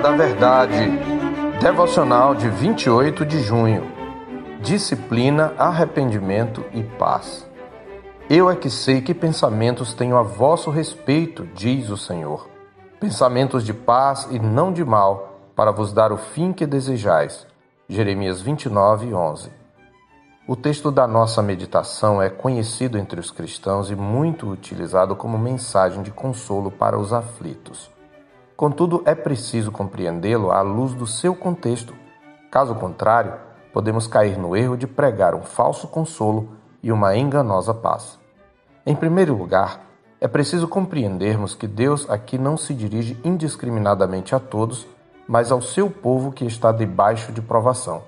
da Verdade. Devocional de 28 de junho. Disciplina, arrependimento e paz. Eu é que sei que pensamentos tenho a vosso respeito, diz o Senhor. Pensamentos de paz e não de mal, para vos dar o fim que desejais. Jeremias 29, 11. O texto da nossa meditação é conhecido entre os cristãos e muito utilizado como mensagem de consolo para os aflitos. Contudo, é preciso compreendê-lo à luz do seu contexto. Caso contrário, podemos cair no erro de pregar um falso consolo e uma enganosa paz. Em primeiro lugar, é preciso compreendermos que Deus aqui não se dirige indiscriminadamente a todos, mas ao seu povo que está debaixo de provação.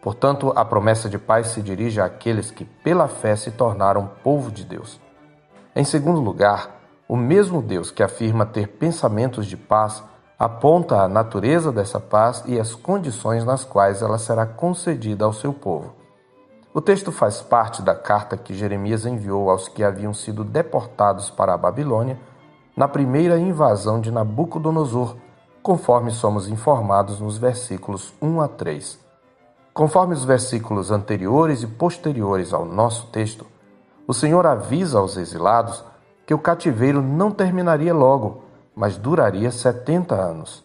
Portanto, a promessa de paz se dirige àqueles que, pela fé, se tornaram povo de Deus. Em segundo lugar, o mesmo Deus que afirma ter pensamentos de paz aponta a natureza dessa paz e as condições nas quais ela será concedida ao seu povo. O texto faz parte da carta que Jeremias enviou aos que haviam sido deportados para a Babilônia na primeira invasão de Nabucodonosor, conforme somos informados nos versículos 1 a 3. Conforme os versículos anteriores e posteriores ao nosso texto, o Senhor avisa aos exilados que o cativeiro não terminaria logo, mas duraria 70 anos.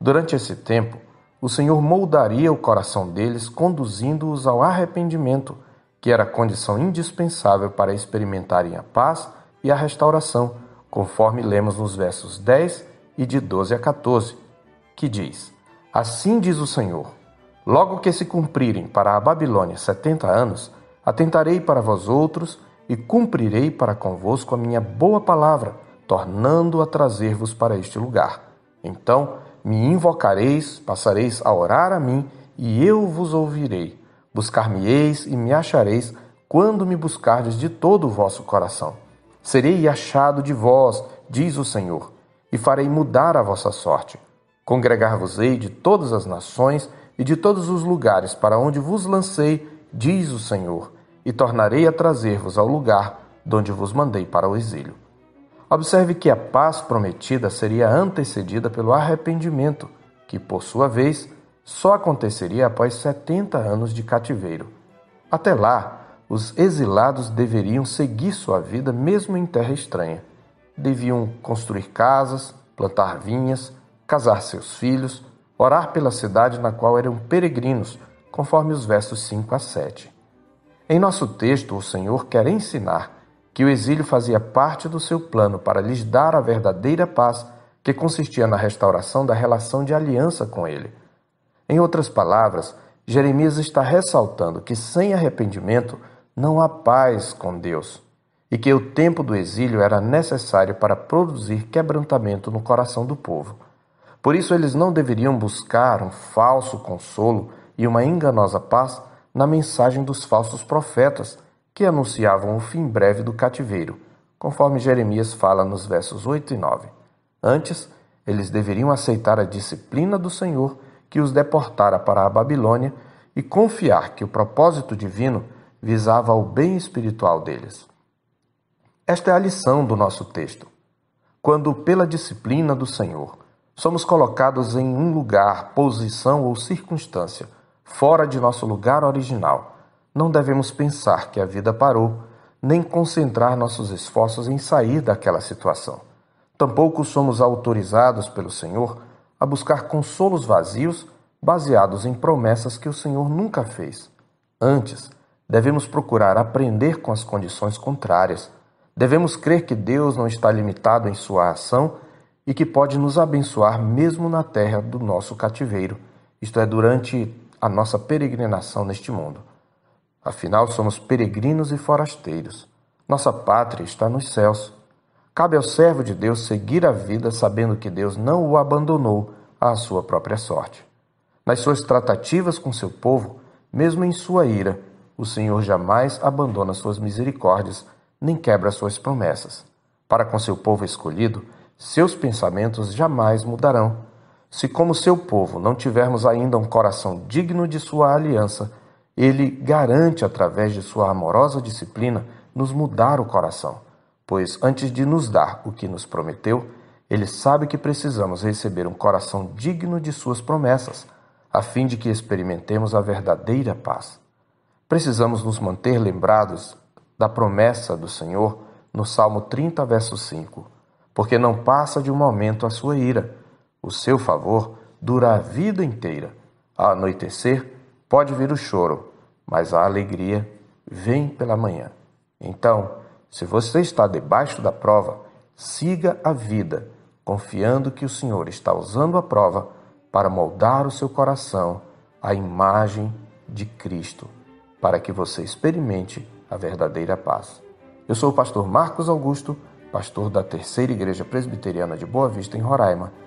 Durante esse tempo, o Senhor moldaria o coração deles, conduzindo-os ao arrependimento, que era a condição indispensável para experimentarem a paz e a restauração, conforme lemos nos versos 10 e de 12 a 14, que diz: Assim diz o Senhor Logo que se cumprirem para a Babilônia setenta anos, atentarei para vós outros e cumprirei para convosco a minha boa palavra, tornando a trazer-vos para este lugar. Então me invocareis, passareis a orar a mim, e eu vos ouvirei. Buscar-me-eis e me achareis quando me buscardes de todo o vosso coração. Serei achado de vós, diz o Senhor, e farei mudar a vossa sorte. Congregar-vos-ei de todas as nações e de todos os lugares para onde vos lancei, diz o Senhor, e tornarei a trazer-vos ao lugar de onde vos mandei para o exílio. Observe que a paz prometida seria antecedida pelo arrependimento, que, por sua vez, só aconteceria após 70 anos de cativeiro. Até lá, os exilados deveriam seguir sua vida mesmo em terra estranha. Deviam construir casas, plantar vinhas, casar seus filhos, orar pela cidade na qual eram peregrinos, conforme os versos 5 a 7. Em nosso texto, o Senhor quer ensinar que o exílio fazia parte do seu plano para lhes dar a verdadeira paz que consistia na restauração da relação de aliança com Ele. Em outras palavras, Jeremias está ressaltando que sem arrependimento não há paz com Deus e que o tempo do exílio era necessário para produzir quebrantamento no coração do povo. Por isso, eles não deveriam buscar um falso consolo e uma enganosa paz na mensagem dos falsos profetas que anunciavam o fim breve do cativeiro, conforme Jeremias fala nos versos 8 e 9. Antes, eles deveriam aceitar a disciplina do Senhor que os deportara para a Babilônia e confiar que o propósito divino visava o bem espiritual deles. Esta é a lição do nosso texto. Quando, pela disciplina do Senhor, somos colocados em um lugar, posição ou circunstância fora de nosso lugar original, não devemos pensar que a vida parou, nem concentrar nossos esforços em sair daquela situação. Tampouco somos autorizados pelo Senhor a buscar consolos vazios baseados em promessas que o Senhor nunca fez. Antes, devemos procurar aprender com as condições contrárias. Devemos crer que Deus não está limitado em sua ação e que pode nos abençoar mesmo na terra do nosso cativeiro, isto é, durante a nossa peregrinação neste mundo. Afinal, somos peregrinos e forasteiros. Nossa pátria está nos céus. Cabe ao servo de Deus seguir a vida sabendo que Deus não o abandonou à sua própria sorte. Nas suas tratativas com seu povo, mesmo em sua ira, o Senhor jamais abandona suas misericórdias, nem quebra suas promessas. Para com seu povo escolhido, seus pensamentos jamais mudarão. Se, como seu povo, não tivermos ainda um coração digno de sua aliança, ele garante, através de sua amorosa disciplina, nos mudar o coração, pois antes de nos dar o que nos prometeu, Ele sabe que precisamos receber um coração digno de Suas promessas, a fim de que experimentemos a verdadeira paz. Precisamos nos manter lembrados da promessa do Senhor no Salmo 30, verso 5, porque não passa de um momento a sua ira. O seu favor dura a vida inteira. Ao anoitecer, pode vir o choro, mas a alegria vem pela manhã. Então, se você está debaixo da prova, siga a vida, confiando que o Senhor está usando a prova para moldar o seu coração à imagem de Cristo, para que você experimente a verdadeira paz. Eu sou o pastor Marcos Augusto, pastor da Terceira Igreja Presbiteriana de Boa Vista, em Roraima.